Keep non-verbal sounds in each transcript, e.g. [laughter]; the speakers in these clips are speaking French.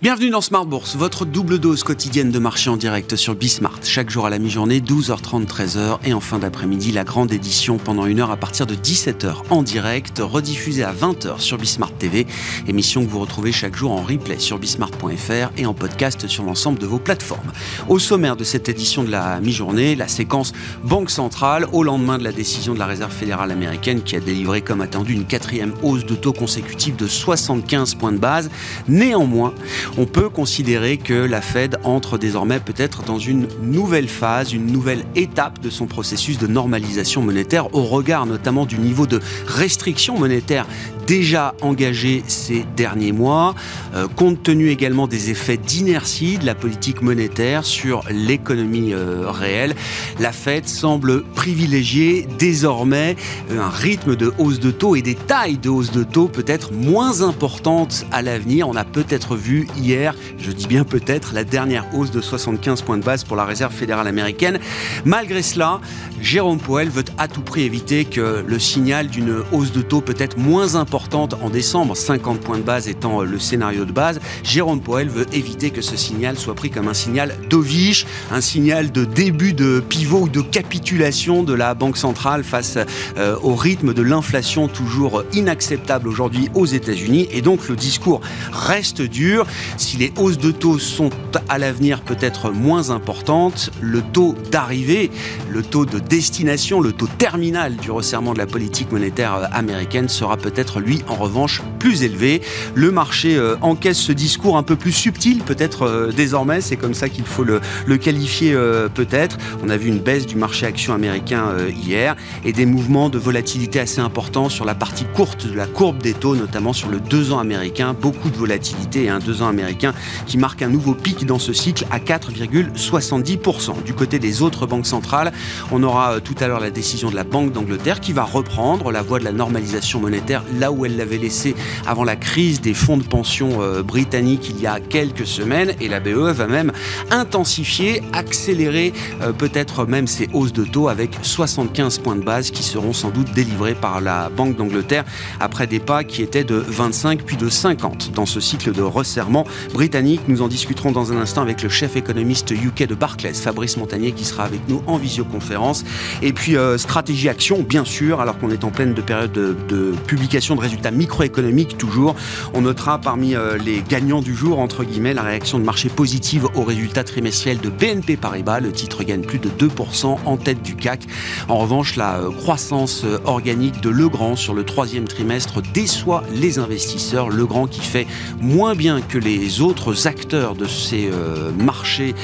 Bienvenue dans Smart Bourse, votre double dose quotidienne de marché en direct sur Bismart. Chaque jour à la mi-journée, 12h30, 13h et en fin d'après-midi, la grande édition pendant une heure à partir de 17h en direct, rediffusée à 20h sur Bismart TV. Émission que vous retrouvez chaque jour en replay sur bismart.fr et en podcast sur l'ensemble de vos plateformes. Au sommaire de cette édition de la mi-journée, la séquence Banque centrale au lendemain de la décision de la Réserve fédérale américaine qui a délivré comme attendu une quatrième hausse de taux consécutive de 75 points de base. Néanmoins, on peut considérer que la Fed entre désormais peut-être dans une nouvelle phase, une nouvelle étape de son processus de normalisation monétaire au regard notamment du niveau de restriction monétaire déjà engagé ces derniers mois, euh, compte tenu également des effets d'inertie de la politique monétaire sur l'économie euh, réelle, la Fed semble privilégier désormais euh, un rythme de hausse de taux et des tailles de hausse de taux peut-être moins importantes à l'avenir. On a peut-être vu hier, je dis bien peut-être, la dernière hausse de 75 points de base pour la Réserve fédérale américaine. Malgré cela, Jérôme Powell veut à tout prix éviter que le signal d'une hausse de taux peut-être moins importante en décembre, 50 points de base étant le scénario de base, Jérôme Poel veut éviter que ce signal soit pris comme un signal dovish, un signal de début de pivot ou de capitulation de la Banque centrale face euh, au rythme de l'inflation toujours inacceptable aujourd'hui aux États-Unis. Et donc le discours reste dur. Si les hausses de taux sont à l'avenir peut-être moins importantes, le taux d'arrivée, le taux de destination, le taux terminal du resserrement de la politique monétaire euh, américaine sera peut-être lui, en revanche, plus élevé. Le marché euh, encaisse ce discours un peu plus subtil, peut-être euh, désormais, c'est comme ça qu'il faut le, qualifier euh, peut-être. On a vu une baisse du marché action américain hier et des mouvements de volatilité assez importants sur la partie courte de la courbe des taux, notamment sur le 2 ans américain. Beaucoup de volatilité et un 2 ans américain qui marque un nouveau pic dans ce cycle à 4,70%. Du côté des autres banques centrales, on aura tout à l'heure la décision de la Banque d'Angleterre qui va reprendre la voie de la normalisation monétaire là où où elle l'avait laissé avant la crise des fonds de pension euh, britanniques il y a quelques semaines. Et la BE va même intensifier, accélérer euh, peut-être même ses hausses de taux avec 75 points de base qui seront sans doute délivrés par la Banque d'Angleterre après des pas qui étaient de 25 puis de 50 dans ce cycle de resserrement britannique. Nous en discuterons dans un instant avec le chef économiste UK de Barclays, Fabrice Montagnier, qui sera avec nous en visioconférence. Et puis euh, stratégie action, bien sûr, alors qu'on est en pleine de période de, de publication de résultats microéconomiques toujours. On notera parmi euh, les gagnants du jour, entre guillemets, la réaction de marché positive aux résultats trimestriels de BNP Paribas. Le titre gagne plus de 2% en tête du CAC. En revanche, la euh, croissance euh, organique de Legrand sur le troisième trimestre déçoit les investisseurs. Legrand qui fait moins bien que les autres acteurs de ces marchés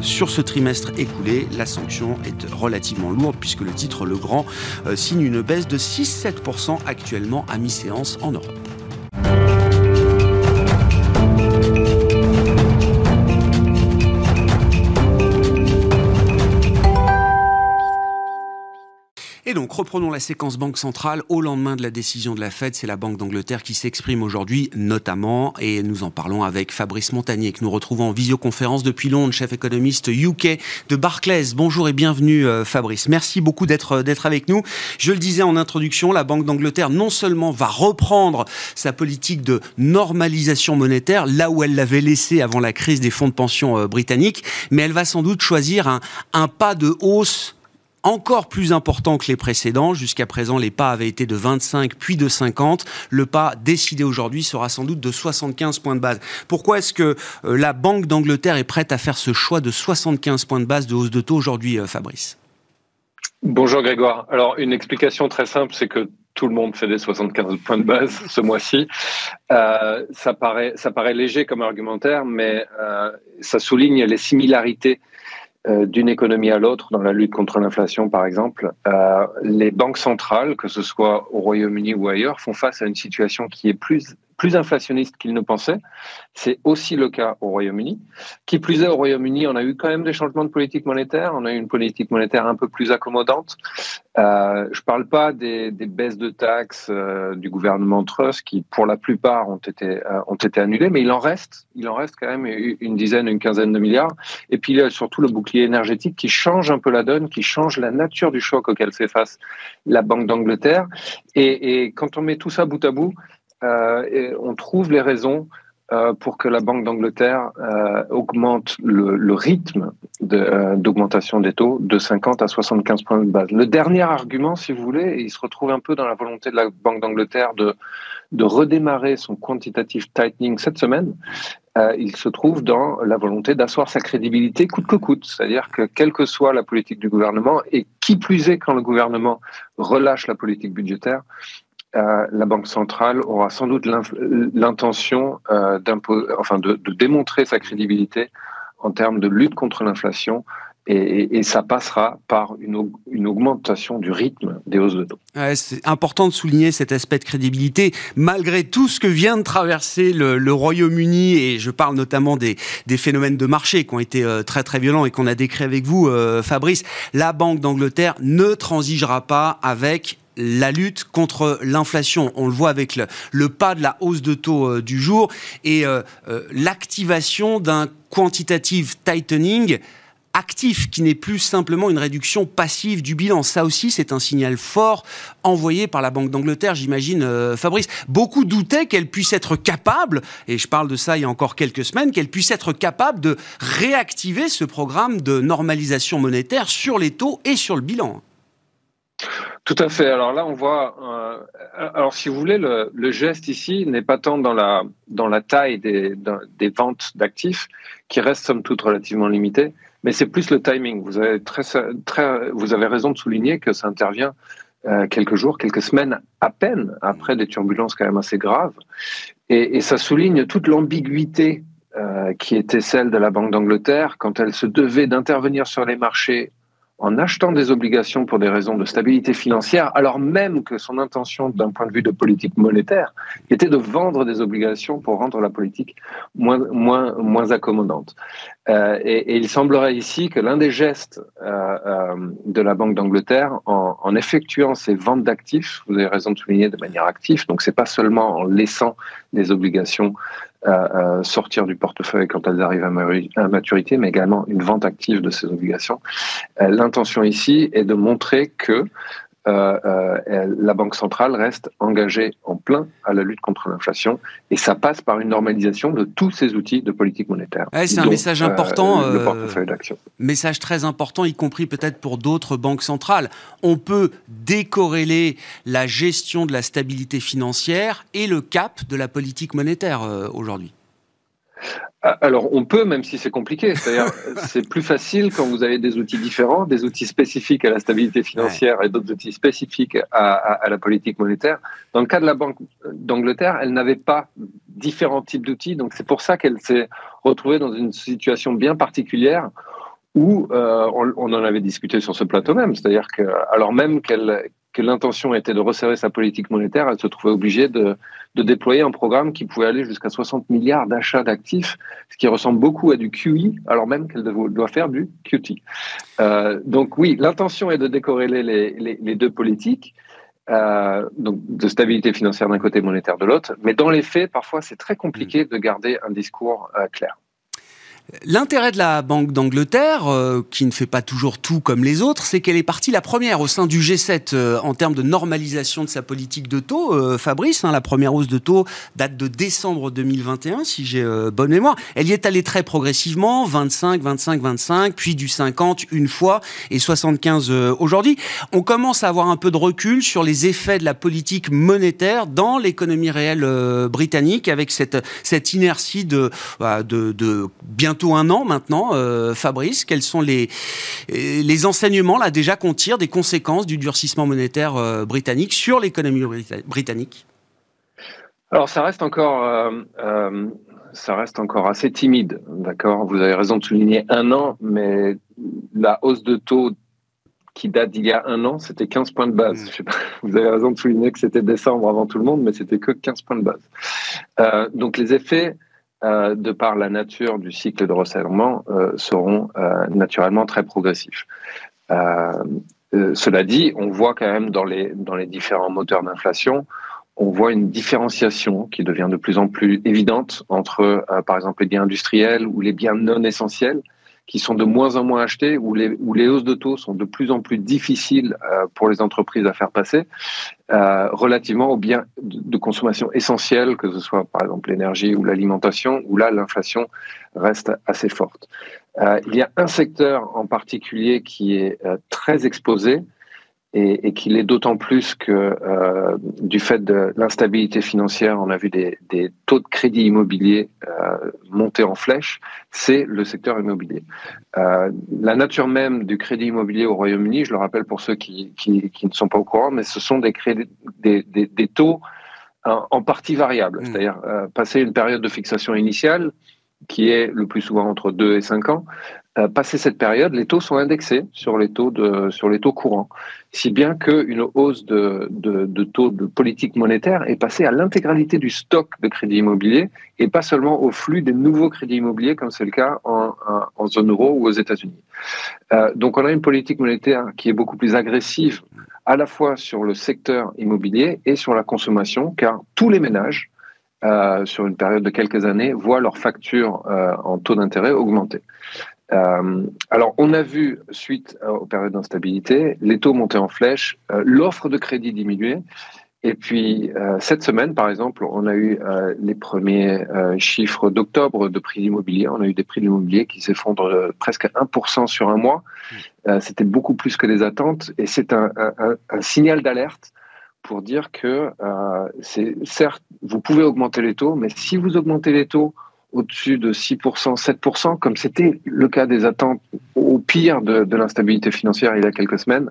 sur ce trimestre écoulé. La sanction est relativement lourde puisque le titre Legrand signe une baisse de 6-7% actuellement à mi-séance en Europe. Donc, reprenons la séquence Banque centrale. Au lendemain de la décision de la Fed, c'est la Banque d'Angleterre qui s'exprime aujourd'hui, notamment, et nous en parlons avec Fabrice Montagnier, que nous retrouvons en visioconférence depuis Londres, chef économiste UK de Barclays. Bonjour et bienvenue, euh, Fabrice. Merci beaucoup d'être euh, d'être avec nous. Je le disais en introduction, la Banque d'Angleterre non seulement va reprendre sa politique de normalisation monétaire, là où elle l'avait laissé avant la crise des fonds de pension euh, britanniques, mais elle va sans doute choisir un, un pas de hausse encore plus important que les précédents. Jusqu'à présent, les pas avaient été de 25 puis de 50. Le pas décidé aujourd'hui sera sans doute de 75 points de base. Pourquoi est-ce que euh, la Banque d'Angleterre est prête à faire ce choix de 75 points de base de hausse de taux aujourd'hui, euh, Fabrice? Bonjour Grégoire. Alors une explication très simple, c'est que tout le monde fait des 75 points de base ce mois-ci. Euh, ça, paraît, ça paraît léger comme argumentaire, mais ça souligne les similarités euh, d'une économie à l'autre dans la lutte contre l'inflation, par exemple, euh, les banques centrales, que ce soit au Royaume-Uni ou ailleurs, font face à une situation qui est plus plus inflationniste qu'ils ne pensaient. C'est aussi le cas au Royaume-Uni. Qui plus est, au Royaume-Uni, on a eu quand même des changements de politique monétaire. On a eu une politique monétaire un peu plus accommodante. Euh, je ne parle pas des, baisses de taxes euh, du gouvernement Truss qui, pour la plupart, ont été, euh, ont été annulées, mais il en reste, il en reste quand même une dizaine, une quinzaine de milliards. Et puis il y a surtout le bouclier énergétique qui change un peu la donne, qui change la nature du choc auquel fait face la Banque d'Angleterre. Et, et, quand on met tout ça bout à bout, on trouve les raisons euh, pour que la Banque d'Angleterre euh, augmente le, rythme euh, d'augmentation des taux de 50 à 75 points de base. Le dernier argument, si vous voulez, il se retrouve un peu dans la volonté de la Banque d'Angleterre de redémarrer son quantitative tightening cette semaine. il se trouve dans la volonté d'asseoir sa crédibilité coûte que coûte. C'est-à-dire que quelle que soit la politique du gouvernement, et qui plus est quand le gouvernement relâche la politique budgétaire, euh, la Banque centrale aura sans doute l'intention euh, de, démontrer sa crédibilité en termes de lutte contre l'inflation. Et, ça passera par une, augmentation du rythme des hausses de taux. c'est important de souligner cet aspect de crédibilité, malgré tout ce que vient de traverser le, Royaume-Uni, et je parle notamment des, phénomènes de marché qui ont été euh, très très violents et qu'on a décrit avec vous, Fabrice. La Banque d'Angleterre ne transigera pas avec la lutte contre l'inflation. On le voit avec le, pas de la hausse de taux euh, du jour et euh, euh, l'activation d'un quantitative tightening actif, qui n'est plus simplement une réduction passive du bilan. Ça aussi, c'est un signal fort envoyé par la Banque d'Angleterre, j'imagine, Fabrice. Beaucoup doutaient qu'elle puisse être capable, et je parle de ça il y a encore quelques semaines, qu'elle puisse être capable de réactiver ce programme de normalisation monétaire sur les taux et sur le bilan. Tout à fait. Alors là, on voit. Euh, alors, si vous voulez, le, geste ici n'est pas tant dans la dans la taille des, des ventes d'actifs, qui reste somme toute relativement limitée, mais c'est plus le timing. Vous avez très très vous avez raison de souligner que ça intervient euh, quelques jours, quelques semaines à peine après des turbulences quand même assez graves, et, ça souligne toute l'ambiguïté euh, qui était celle de la Banque d'Angleterre quand elle se devait d'intervenir sur les marchés en achetant des obligations pour des raisons de stabilité financière, alors même que son intention d'un point de vue de politique monétaire était de vendre des obligations pour rendre la politique moins, accommodante. Euh, et, il semblerait ici que l'un des gestes euh, euh, de la Banque d'Angleterre en, en, effectuant ces ventes d'actifs, vous avez raison de souligner de manière active, donc c'est pas seulement en laissant des obligations sortir du portefeuille quand elles arrivent à maturité, mais également une vente active de ces obligations. Euh, l'intention ici est de montrer que la Banque centrale reste engagée en plein à la lutte contre l'inflation et ça passe par une normalisation de tous ces outils de politique monétaire. c'est un message important. le portefeuille d'action. Message très important, y compris peut-être pour d'autres banques centrales. On peut décorréler la gestion de la stabilité financière et le cap de la politique monétaire aujourd'hui. Ah, alors, on peut, même si c'est compliqué. C'est-à-dire, [laughs] c'est plus facile quand vous avez des outils différents, des outils spécifiques à la stabilité financière et d'autres outils spécifiques à, la politique monétaire. Dans le cas de la Banque d'Angleterre, elle n'avait pas différents types d'outils. Donc, c'est pour ça qu'elle s'est retrouvée dans une situation bien particulière où euh, on, en avait discuté sur ce plateau même. C'est-à-dire que, alors même qu'elle que l'intention était de resserrer sa politique monétaire, elle se trouvait obligée de, de déployer un programme qui pouvait aller jusqu'à 60 milliards d'achats d'actifs, ce qui ressemble beaucoup à du QE, alors même qu'elle doit faire du QT. Euh, donc oui, l'intention est de décorréler les, les, les deux politiques, euh, donc de stabilité financière d'un côté, monétaire de l'autre, mais dans les faits, parfois, c'est très compliqué de garder un discours euh, clair. L'intérêt de la Banque d'Angleterre, euh, qui ne fait pas toujours tout comme les autres, c'est qu'elle est partie la première au sein du G7 euh, en termes de normalisation de sa politique de taux. Euh, Fabrice, hein, la première hausse de taux date de décembre 2021, si j'ai bonne mémoire. Elle y est allée très progressivement, 25, 25, 25, puis du 50 une fois et 75 aujourd'hui. On commence à avoir un peu de recul sur les effets de la politique monétaire dans l'économie réelle britannique, avec cette, cette inertie de, bah, de, de bien bientôt un an maintenant, euh, Fabrice. Quels sont les, les enseignements là déjà qu'on tire des conséquences du durcissement monétaire euh, britannique sur l'économie britannique? Alors ça reste encore, euh, ça reste encore assez timide, d'accord? Vous avez raison de souligner un an, mais la hausse de taux qui date d'il y a un an, c'était 15 points de base. Mm. [laughs] vous avez raison de souligner que c'était décembre avant tout le monde, mais c'était que 15 points de base. Euh, donc les effets, euh, de par la nature du cycle de resserrement, euh, seront naturellement très progressifs. cela dit, on voit quand même dans les, dans les différents moteurs d'inflation, on voit une différenciation qui devient de plus en plus évidente entre, par exemple, les biens industriels ou les biens non essentiels qui sont de moins en moins achetés, où les, où les hausses de taux sont de plus en plus difficiles euh, pour les entreprises à faire passer, euh, relativement aux biens de, consommation essentiels, que ce soit par exemple l'énergie ou l'alimentation, où là l'inflation reste assez forte. Euh, il y a un secteur en particulier qui est très exposé, et, et qu'il est d'autant plus que euh, du fait de l'instabilité financière, on a vu des, des taux de crédit immobilier euh, monter en flèche, c'est le secteur immobilier. Euh, la nature même du crédit immobilier au Royaume-Uni, je le rappelle pour ceux qui, qui, qui, ne sont pas au courant, mais ce sont des, crédits, des, des, des taux en, en, partie variables, mmh. c'est-à-dire passer une période de fixation initiale, qui est le plus souvent entre 2 et 5 ans, euh, passé cette période, les taux sont indexés sur les taux, de, sur les taux courants, si bien qu'une hausse de, de, taux de politique monétaire est passée à l'intégralité du stock de crédit immobilier et pas seulement au flux des nouveaux crédits immobiliers comme c'est le cas en, en, zone euro ou aux États-Unis. Euh, donc on a une politique monétaire qui est beaucoup plus agressive à la fois sur le secteur immobilier et sur la consommation, car tous les ménages euh, sur une période de quelques années, voient leur facture euh, en taux d'intérêt augmenter. Euh, alors, on a vu, suite aux périodes d'instabilité, les taux monter en flèche, euh, l'offre de crédit diminuer. Et puis, euh, cette semaine, par exemple, on a eu euh, les premiers euh, chiffres d'octobre de prix d'immobilier. On a eu des prix d'immobilier qui s'effondrent euh, presque 1% sur un mois. C'était beaucoup plus que les attentes. Et c'est un, un, signal d'alerte pour dire que certes, vous pouvez augmenter les taux, mais si vous augmentez les taux au-dessus de 6%, 7%, comme c'était le cas des attentes au pire de, l'instabilité financière il y a quelques semaines,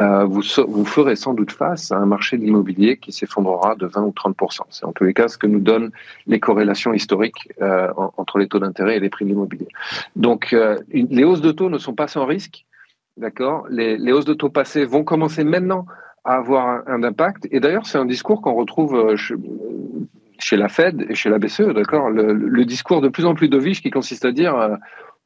euh, vous, vous ferez sans doute face à un marché de l'immobilier qui s'effondrera de 20 ou 30%. C'est en tous les cas ce que nous donnent les corrélations historiques euh, entre les taux d'intérêt et les prix de l'immobilier. Donc, euh, les hausses de taux ne sont pas sans risque, d'accord? Les, hausses de taux passées vont commencer maintenant à avoir un, impact. Et d'ailleurs, c'est un discours qu'on retrouve chez la Fed et chez la BCE, d'accord le, le, discours de plus en plus dovish qui consiste à dire euh,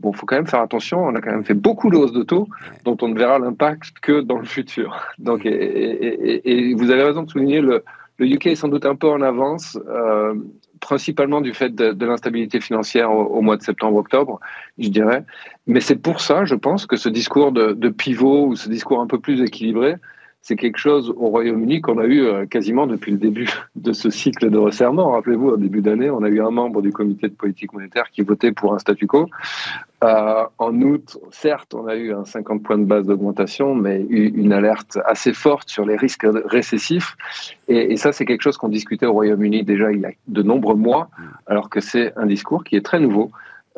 bon, faut quand même faire attention, on a quand même fait beaucoup de hausses de taux dont on ne verra l'impact que dans le futur. [laughs] Donc, et, et, et, vous avez raison de souligner le, le UK est sans doute un peu en avance, euh, principalement du fait de, de l'instabilité financière au, au, mois de septembre-octobre, je dirais. Mais c'est pour ça, je pense, que ce discours de, de pivot ou ce discours un peu plus équilibré c'est quelque chose au Royaume-Uni qu'on a eu euh, quasiment depuis le début de ce cycle de resserrement. Rappelez-vous, au début d'année, on a eu un membre du comité de politique monétaire qui votait pour un statu quo. Euh, en août, certes, on a eu un 50 points de base d'augmentation, mais une alerte assez forte sur les risques récessifs. Et, et ça, c'est quelque chose qu'on discutait au Royaume-Uni déjà il y a de nombreux mois, alors que c'est un discours qui est très nouveau.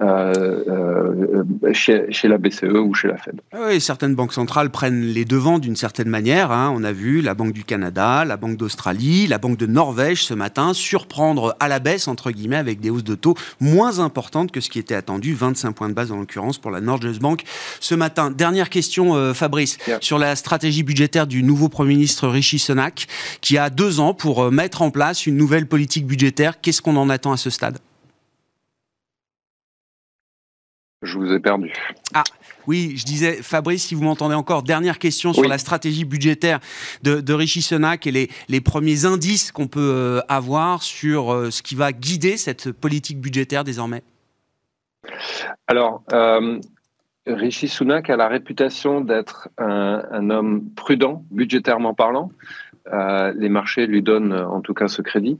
Euh, euh, chez, chez, la BCE ou chez la Fed. Ah oui, certaines banques centrales prennent les devants d'une certaine manière. Hein. On a vu la Banque du Canada, la Banque d'Australie, la Banque de Norvège ce matin surprendre à la baisse, entre guillemets, avec des hausses de taux moins importantes que ce qui était attendu, 25 points de base en l'occurrence pour la Norges Bank ce matin. Dernière question, euh, Fabrice, yeah. sur la stratégie budgétaire du nouveau Premier ministre Rishi Sunak, qui a deux ans pour mettre en place une nouvelle politique budgétaire. Qu'est-ce qu'on en attend à ce stade? Je vous ai perdu. Ah, oui, je disais, Fabrice, si vous m'entendez encore, dernière question sur la stratégie budgétaire de, de Rishi Sunak et les, les premiers indices qu'on peut euh, avoir sur euh, ce qui va guider cette politique budgétaire désormais. Alors, euh, Rishi Sunak a la réputation d'être un, un, homme prudent, budgétairement parlant. Euh, les marchés lui donnent en tout cas ce crédit.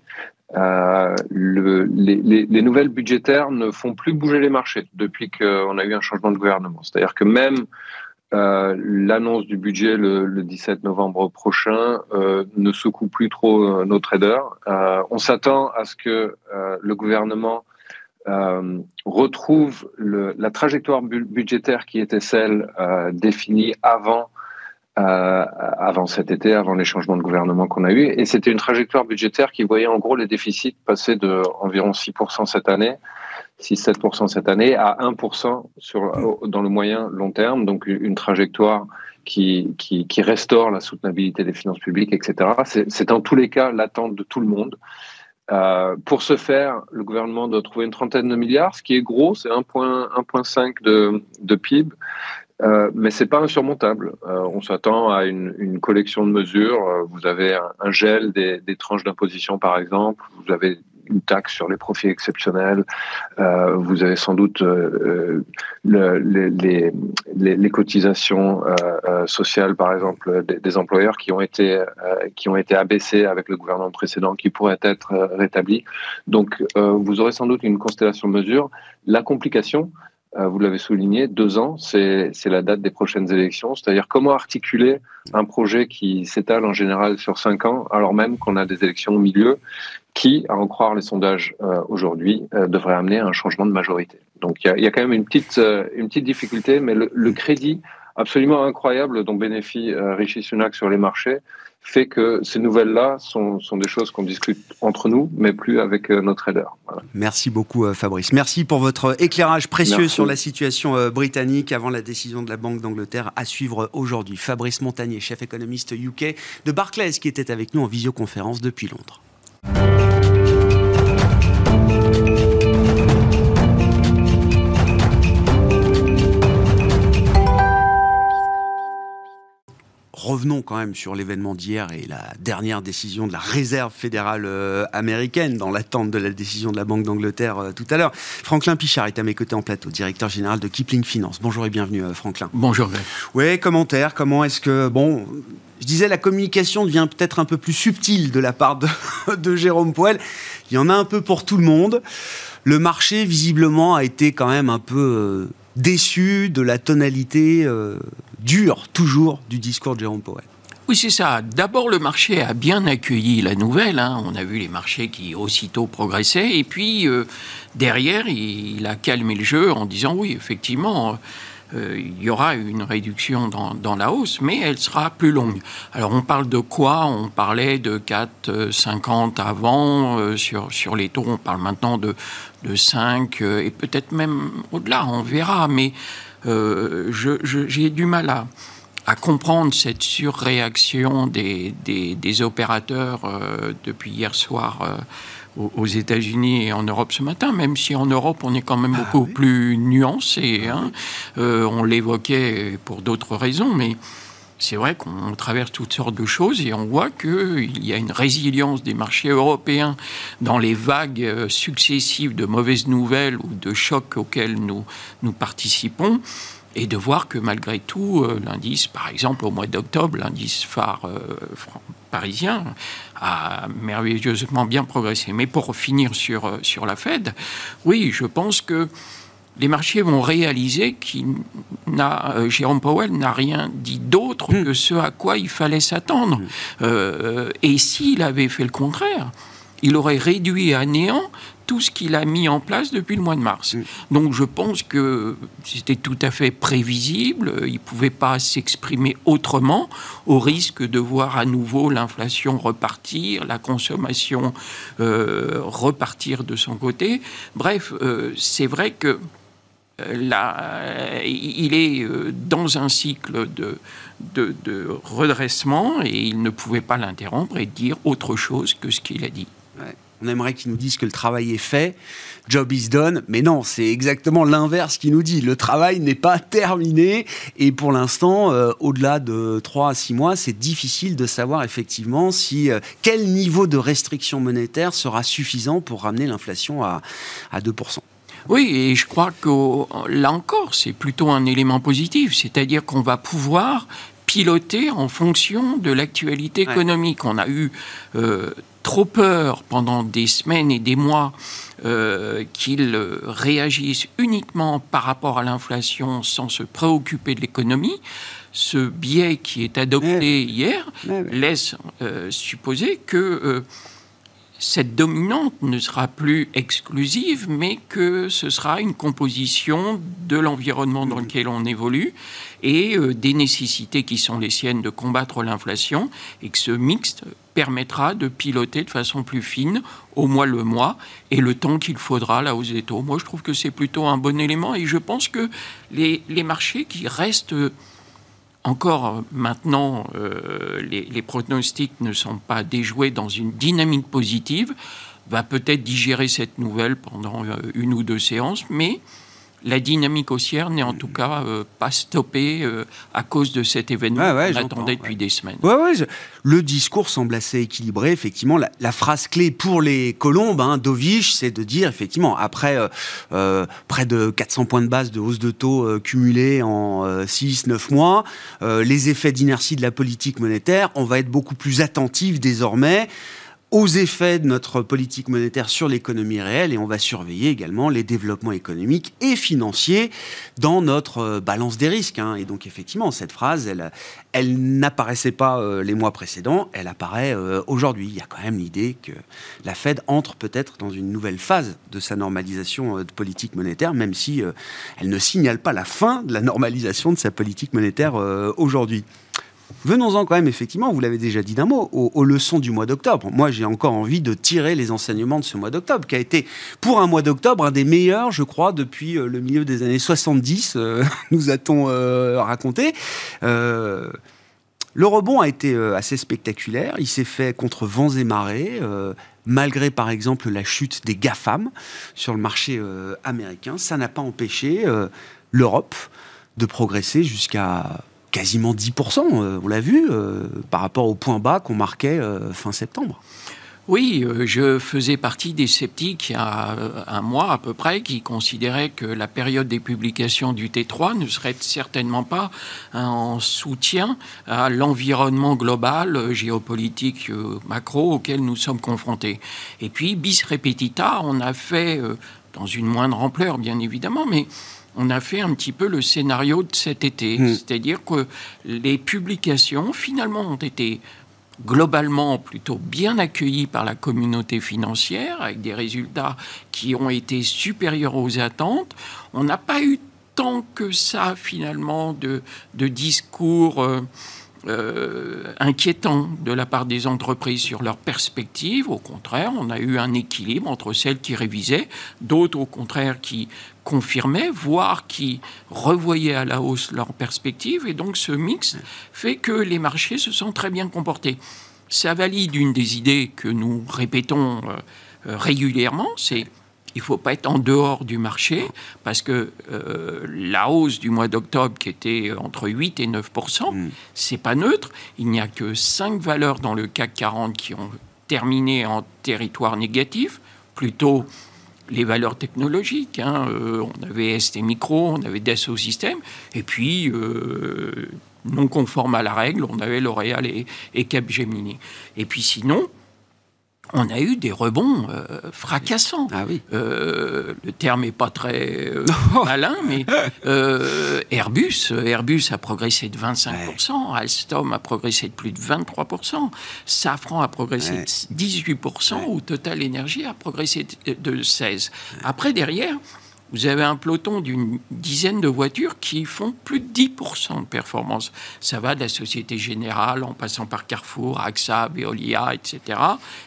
Euh, le, les, les, les, nouvelles budgétaires ne font plus bouger les marchés depuis qu'on a eu un changement de gouvernement. C'est-à-dire que même euh, l'annonce du budget le, le, 17 novembre prochain euh, ne secoue plus trop nos traders. On s'attend à ce que le gouvernement retrouve le, la trajectoire bu budgétaire qui était celle définie avant euh, avant cet été, avant les changements de gouvernement qu'on a eu. Et c'était une trajectoire budgétaire qui voyait en gros les déficits passer de environ 6% cette année, 6-7% cette année, à 1% sur, dans le moyen long terme. Donc une trajectoire qui, qui, qui restaure la soutenabilité des finances publiques, etc. C'est en tous les cas l'attente de tout le monde. Euh, pour ce faire, le gouvernement doit trouver une trentaine de milliards, ce qui est gros, c'est 1,5 de, de PIB. Euh, mais c'est pas insurmontable. Euh, on s'attend à une, collection de mesures. Euh, vous avez un, gel des, tranches d'imposition, par exemple. Vous avez une taxe sur les profits exceptionnels. Euh, vous avez sans doute le, les, cotisations sociales, par exemple, des, des, employeurs qui ont été qui ont été abaissées avec le gouvernement précédent, qui pourraient être rétablies. Donc, vous aurez sans doute une constellation de mesures. La complication, vous l'avez souligné, deux ans, c'est la date des prochaines élections. C'est-à-dire comment articuler un projet qui s'étale en général sur cinq ans, alors même qu'on a des élections au milieu qui, à en croire les sondages euh, aujourd'hui, euh, devrait amener à un changement de majorité. Donc il y a, a, quand même une petite, euh, une petite difficulté, mais le, crédit absolument incroyable dont bénéficie Rishi Sunak sur les marchés fait que ces nouvelles-là sont, sont, des choses qu'on discute entre nous, mais plus avec nos traders. Voilà. Merci beaucoup Fabrice. Merci pour votre éclairage précieux Merci. sur la situation britannique avant la décision de la Banque d'Angleterre à suivre aujourd'hui. Fabrice Montagnier, chef économiste UK de Barclays, qui était avec nous en visioconférence depuis Londres. Revenons quand même sur l'événement d'hier et la dernière décision de la réserve fédérale euh, américaine dans l'attente de la décision de la Banque d'Angleterre euh, tout à l'heure. Franklin Pichard est à mes côtés en plateau, directeur général de Kipling Finance. Bonjour et bienvenue euh, Franklin. Bonjour. Oui, commentaire, comment est-ce que, bon, je disais la communication devient peut-être un peu plus subtile de la part de, [laughs] de Jérôme Poel. Il y en a un peu pour tout le monde. Le marché, visiblement, a été quand même un peu déçu de la tonalité euh, dure, toujours, du discours de Jérôme Powell. Oui, c'est ça. D'abord, le marché a bien accueilli la nouvelle. Hein. On a vu les marchés qui aussitôt progressaient. Et puis, euh, derrière, il, a calmé le jeu en disant oui, effectivement, il y aura une réduction dans, dans, la hausse, mais elle sera plus longue. Alors, on parle de quoi? On parlait de 4,50 avant euh, sur, sur les taux. On parle maintenant de, de 5 euh, et peut-être même au-delà. On verra. Mais j'ai du mal à à comprendre cette surréaction des, des, des opérateurs euh, depuis hier soir euh, aux États-Unis et en Europe ce matin, même si en Europe on est quand même ah, beaucoup oui. plus nuancé. Hein. Euh, on l'évoquait pour d'autres raisons, mais c'est vrai qu'on traverse toutes sortes de choses et on voit qu'il y a une résilience des marchés européens dans les vagues successives de mauvaises nouvelles ou de chocs auxquels nous, nous participons et de voir que malgré tout, euh, l'indice, par exemple, au mois d'octobre, l'indice phare euh, parisien a merveilleusement bien progressé. Mais pour finir sur, euh, sur la Fed, oui, je pense que les marchés vont réaliser qu'il n'a, euh, Jérôme Powell n'a rien dit d'autre mmh. que ce à quoi il fallait s'attendre. Mmh. Euh, et s'il avait fait le contraire, il aurait réduit à néant tout ce qu'il a mis en place depuis le mois de mars. Mmh. Donc je pense que c'était tout à fait prévisible, il ne pouvait pas s'exprimer autrement, au risque de voir à nouveau l'inflation repartir, la consommation euh, repartir de son côté. Bref, euh, c'est vrai que euh, Là, il est dans un cycle de, de, de, redressement et il ne pouvait pas l'interrompre et dire autre chose que ce qu'il a dit. On aimerait qu'ils nous disent que le travail est fait, job is done, mais non, c'est exactement l'inverse qu'il nous dit. Le travail n'est pas [laughs] terminé et pour l'instant, euh, au-delà de 3 à 6 mois, c'est difficile de savoir effectivement si euh, quel niveau de restriction monétaire sera suffisant pour ramener l'inflation à, à 2%. Oui, et je crois que là encore, c'est plutôt un élément positif, c'est-à-dire qu'on va pouvoir piloter en fonction de l'actualité économique. Ouais. On a eu euh, trop peur pendant des semaines et des mois euh, qu'ils réagissent uniquement par rapport à l'inflation sans se préoccuper de l'économie. Ce biais qui est adopté ouais. hier ouais, laisse euh, supposer que euh, cette dominante ne sera plus exclusive, mais que ce sera une composition de l'environnement dans lequel on évolue et euh, des nécessités qui sont les siennes de combattre l'inflation, et que ce mixte permettra de piloter de façon plus fine au mois le mois et le temps qu'il faudra là aux taux. Moi, je trouve que c'est plutôt un bon élément et je pense que les, les marchés qui restent encore maintenant, les, les, pronostics ne sont pas déjoués dans une dynamique positive, va peut-être digérer cette nouvelle pendant une ou deux séances, mais la dynamique haussière n'est en tout cas euh, pas stoppée euh, à cause de cet événement qu'on attendait depuis des semaines. Le discours semble assez équilibré. Effectivement, la, phrase clé pour les colombes hein, d'Ovich, c'est de dire, effectivement, après euh, près de 400 points de base de hausse de taux cumulés en 6-9 mois, les effets d'inertie de la politique monétaire, on va être beaucoup plus attentif désormais aux effets de notre politique monétaire sur l'économie réelle et on va surveiller également les développements économiques et financiers dans notre euh, balance des risques. Hein. Et donc effectivement, cette phrase, elle, elle n'apparaissait pas euh, les mois précédents, elle apparaît euh, aujourd'hui. Il y a quand même l'idée que la Fed entre peut-être dans une nouvelle phase de sa normalisation de politique monétaire, même si elle ne signale pas la fin de la normalisation de sa politique monétaire aujourd'hui. Venons-en quand même, effectivement, vous l'avez déjà dit d'un mot, aux, leçons du mois d'octobre. Moi, j'ai encore envie de tirer les enseignements de ce mois d'octobre, qui a été, pour un mois d'octobre, un des meilleurs, je crois, depuis euh, le milieu des années 70, euh, [laughs] nous a-t-on euh, raconté. le rebond a été assez spectaculaire. Il s'est fait contre vents et marées, malgré, par exemple, la chute des GAFAM sur le marché américain. Ça n'a pas empêché l'Europe de progresser jusqu'à quasiment 10%, euh, on l'a vu, euh, par rapport au point bas qu'on marquait euh, fin septembre. Oui, je faisais partie des sceptiques il a un mois à peu près qui considéraient que la période des publications du T3 ne serait certainement pas en soutien à l'environnement global, géopolitique, macro auquel nous sommes confrontés. Et puis, bis repetita, on a fait, dans une moindre ampleur bien évidemment, mais on a fait un petit peu le scénario de cet été. Hmm. C'est-à-dire que les publications, finalement, ont été globalement plutôt bien accueillies par la communauté financière, avec des résultats qui ont été supérieurs aux attentes. On n'a pas eu tant que ça, finalement, de, discours... Euh, euh, inquiétant de la part des entreprises sur leurs perspectives. Au contraire, on a eu un équilibre entre celles qui révisaient, d'autres au contraire qui confirmaient, voire qui revoyaient à la hausse leurs perspectives. Et donc ce mix fait que les marchés se sont très bien comportés. Ça valide une des idées que nous répétons euh, régulièrement, c'est il ne faut pas être en dehors du marché parce que euh, la hausse du mois d'octobre qui était entre 8 et 9 mm. c'est pas neutre. Il n'y a que 5 valeurs dans le CAC 40 qui ont terminé en territoire négatif, plutôt les valeurs technologiques. Hein. Euh, on avait ST Micro, on avait Dassault Systèmes, et puis euh, non conforme à la règle, on avait L'Oréal et, et Capgemini. Et puis sinon, on a eu des rebonds euh, fracassants. Ah oui. Euh, le terme n'est pas très euh, [laughs] malin, mais Airbus, Airbus a progressé de 25%, Alstom a progressé de plus de 23%, Safran a progressé de 18%, ou Total Energy a progressé de 16%. Après, derrière, vous avez un peloton d'une dizaine de voitures qui font plus de 10% de performance. Ça va de la Société Générale en passant par Carrefour, AXA, Veolia, etc.,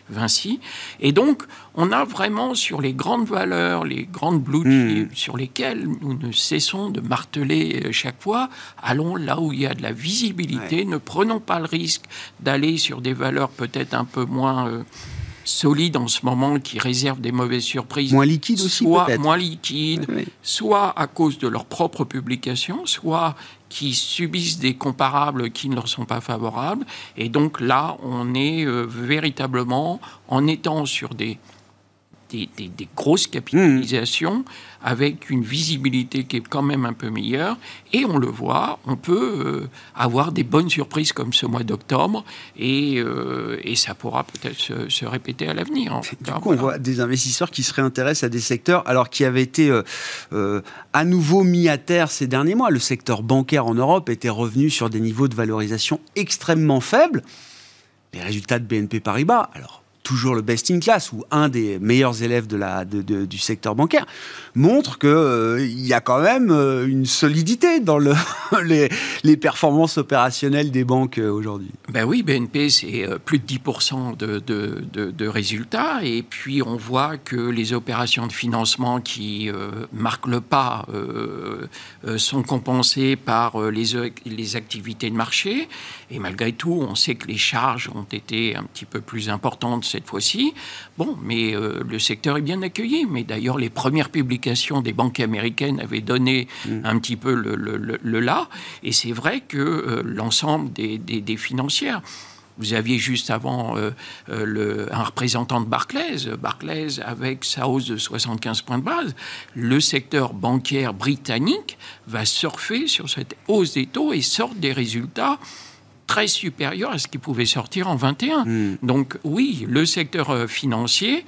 Vinci. Et donc, on a vraiment sur les grandes valeurs, les grandes blue hmm. sur lesquelles nous ne cessons de marteler euh, chaque fois, allons là où il y a de la visibilité, ne prenons pas le risque d'aller sur des valeurs peut-être un peu moins... Euh, solide en ce moment qui réserve des mauvaises surprises. Moins liquide aussi, Soit moins liquide, soit à cause de leur propre publication, soit qui subissent des comparables qui ne leur sont pas favorables. Et donc là, on est euh, véritablement, en étant sur des des, grosses capitalisations avec une visibilité qui est quand même un peu meilleure. Et on le voit, on peut euh, avoir des bonnes surprises comme ce mois d'octobre et, euh, et, ça pourra peut-être se, répéter à l'avenir. Du coup, on voit des investisseurs qui se réintéressent à des secteurs alors qui avaient été euh, à nouveau mis à terre ces derniers mois. Le secteur bancaire en Europe était revenu sur des niveaux de valorisation extrêmement faibles. Les résultats de BNP Paribas, alors toujours le best in class ou un des meilleurs élèves du secteur bancaire, montre qu'il euh, y a quand même euh, une solidité dans le, [laughs] les, les, performances opérationnelles des banques euh, aujourd'hui. Ben oui, BNP, c'est plus de 10% de, de, de, résultats. Et puis, on voit que les opérations de financement qui marquent le pas sont compensées par les, les activités de marché. Et malgré tout, on sait que les charges ont été un petit peu plus importantes cette fois-ci. Bon, mais euh, le secteur est bien accueilli. Mais d'ailleurs, les premières publications des banques américaines avaient donné mm. un petit peu le, le, là. Et c'est vrai que euh, l'ensemble des, des, financières. Vous aviez juste avant euh, le, un représentant de Barclays, Barclays avec sa hausse de 75 points de base. Le secteur bancaire britannique va surfer sur cette hausse des taux et sort des résultats très supérieur à ce qui pouvait sortir en 21. Hmm. Donc oui, le secteur euh, financier,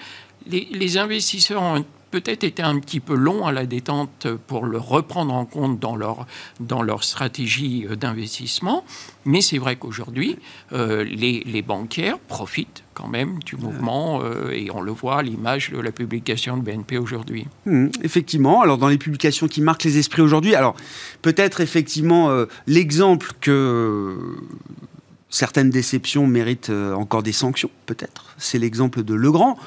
les, investisseurs ont peut-être été un petit peu longs à la détente pour le reprendre en compte dans leur, dans leur stratégie euh, d'investissement. Mais c'est vrai qu'aujourd'hui, euh, les, les, bancaires profitent quand même du mouvement et on le voit à l'image de la publication de BNP aujourd'hui. Hmm, effectivement, alors dans les publications qui marquent les esprits aujourd'hui, alors peut-être effectivement l'exemple que certaines déceptions méritent euh, encore des sanctions, peut-être. C'est l'exemple de Legrand,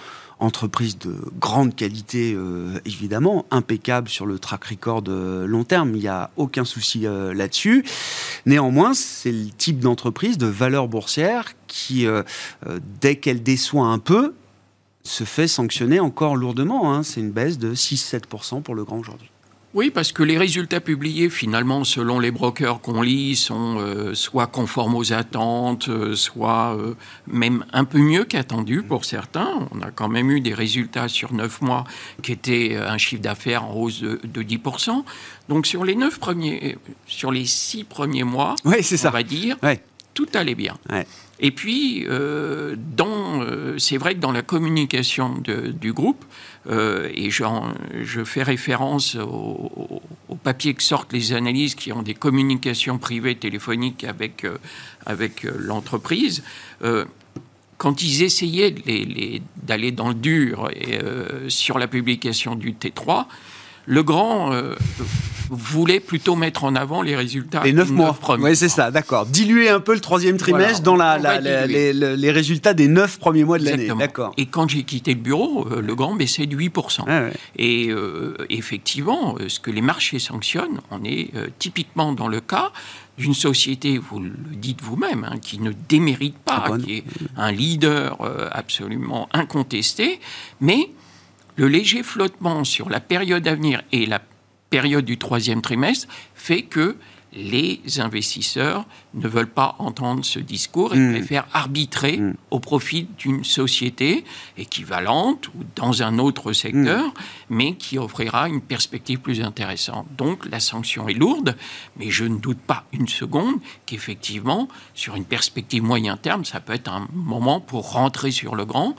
entreprise de grande qualité, euh, évidemment, impeccable sur le track record de long terme, il n'y a aucun souci euh, là-dessus. Néanmoins, c'est le type d'entreprise de valeur boursière qui, dès qu'elle déçoit un peu, se fait sanctionner encore lourdement. Hein. C'est une baisse de 6-7% pour Legrand aujourd'hui. Oui, parce que les résultats publiés, finalement, selon les brokers qu'on lit, sont euh, soit conformes aux attentes, euh, soit euh, même un peu mieux qu'attendus pour certains. On a quand même eu des résultats sur neuf mois qui étaient un chiffre d'affaires en hausse de, 10%. Donc sur les neuf premiers, sur les six premiers mois, on va dire, tout allait bien. Et puis, dans, c'est vrai que dans la communication du groupe, euh, et je fais référence aux au papiers que sortent les analyses qui ont des communications privées téléphoniques avec, euh, avec euh, l'entreprise. quand ils essayaient d'aller dans le dur et, sur la publication du T3, le grand euh, voulait plutôt mettre en avant les résultats les neuf mois. Oui, c'est ça, d'accord. Diluer un peu le troisième trimestre dans la, les, résultats des neuf premiers mois de l'année. D'accord. Et quand j'ai quitté le bureau, euh, le grand baissait de 8%. Ah Et euh, effectivement, ce que les marchés sanctionnent, on est typiquement dans le cas d'une société, vous le dites vous-même, hein, qui ne démérite pas, ah, qui est un leader absolument incontesté, mais le léger flottement sur la période à venir et la période du troisième trimestre fait que les investisseurs ne veulent pas entendre ce discours et hmm. préfèrent arbitrer hmm. au profit d'une société équivalente ou dans un autre secteur, hmm. mais qui offrira une perspective plus intéressante. Donc la sanction est lourde, mais je ne doute pas une seconde qu'effectivement, sur une perspective moyen terme, ça peut être un moment pour rentrer sur le grand.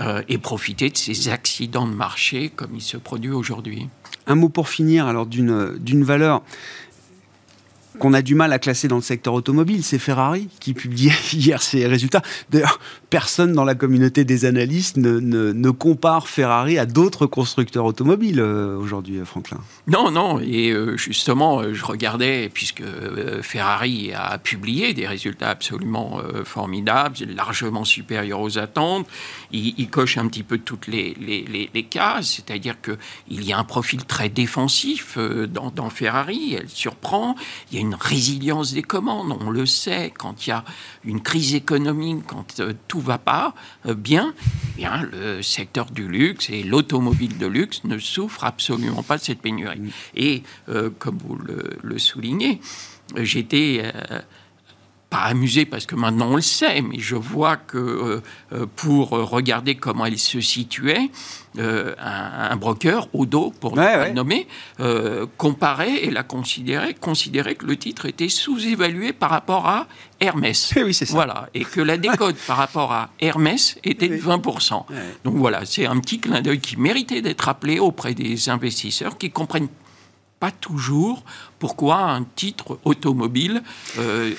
Euh, et profiter de ces accidents de marché comme il se produit aujourd'hui. Un mot pour finir, alors d'une valeur qu'on a du mal à classer dans le secteur automobile, c'est Ferrari qui publiait [laughs] hier ses résultats. D'ailleurs, personne dans la communauté des analystes ne, compare Ferrari à d'autres constructeurs automobiles euh, aujourd'hui, euh, Franklin. Non, non, et euh, justement, je regardais, puisque Ferrari a publié des résultats absolument formidables, largement supérieurs aux attentes, il, coche un petit peu toutes les, cases, c'est-à-dire qu'il y a un profil très défensif dans, dans Ferrari, elle surprend, il y a une résilience des commandes, on le sait, quand il y a une crise économique, quand tout va pas euh, bien, eh bien, le secteur du luxe et l'automobile de luxe ne souffrent absolument pas de cette pénurie. Et euh, comme vous le, soulignez, j'étais euh, pas amusé parce que maintenant on le sait, mais je vois que pour regarder comment elle se situait, un, broker, Odo pour le nommer, comparait et l'a considéré, considérait que le titre était sous-évalué par rapport à Hermès. Eh oui, c'est ça. Voilà. Et que la décote [laughs] par rapport à Hermès était de 20%. Donc voilà, c'est un petit clin d'œil qui méritait d'être appelé auprès des investisseurs qui comprennent pas toujours pourquoi un titre automobile euh,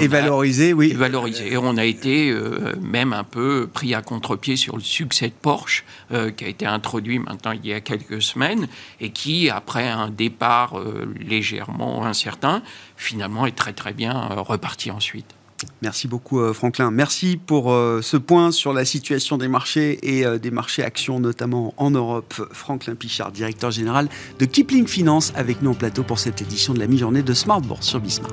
et valorisé, oui. Et valorisé. Et on a été euh, même un peu pris à contre-pied sur le succès de Porsche, euh, qui a été introduit maintenant il y a quelques semaines, et qui, après un départ euh, légèrement incertain, finalement est très très bien reparti ensuite. Merci beaucoup Franklin. Merci pour ce point sur la situation des marchés et des marchés actions notamment en Europe. Franklin Pichard, directeur général de Kipling Finance, avec nous en plateau pour cette édition de la mi-journée de Smart Bourse sur Bismart.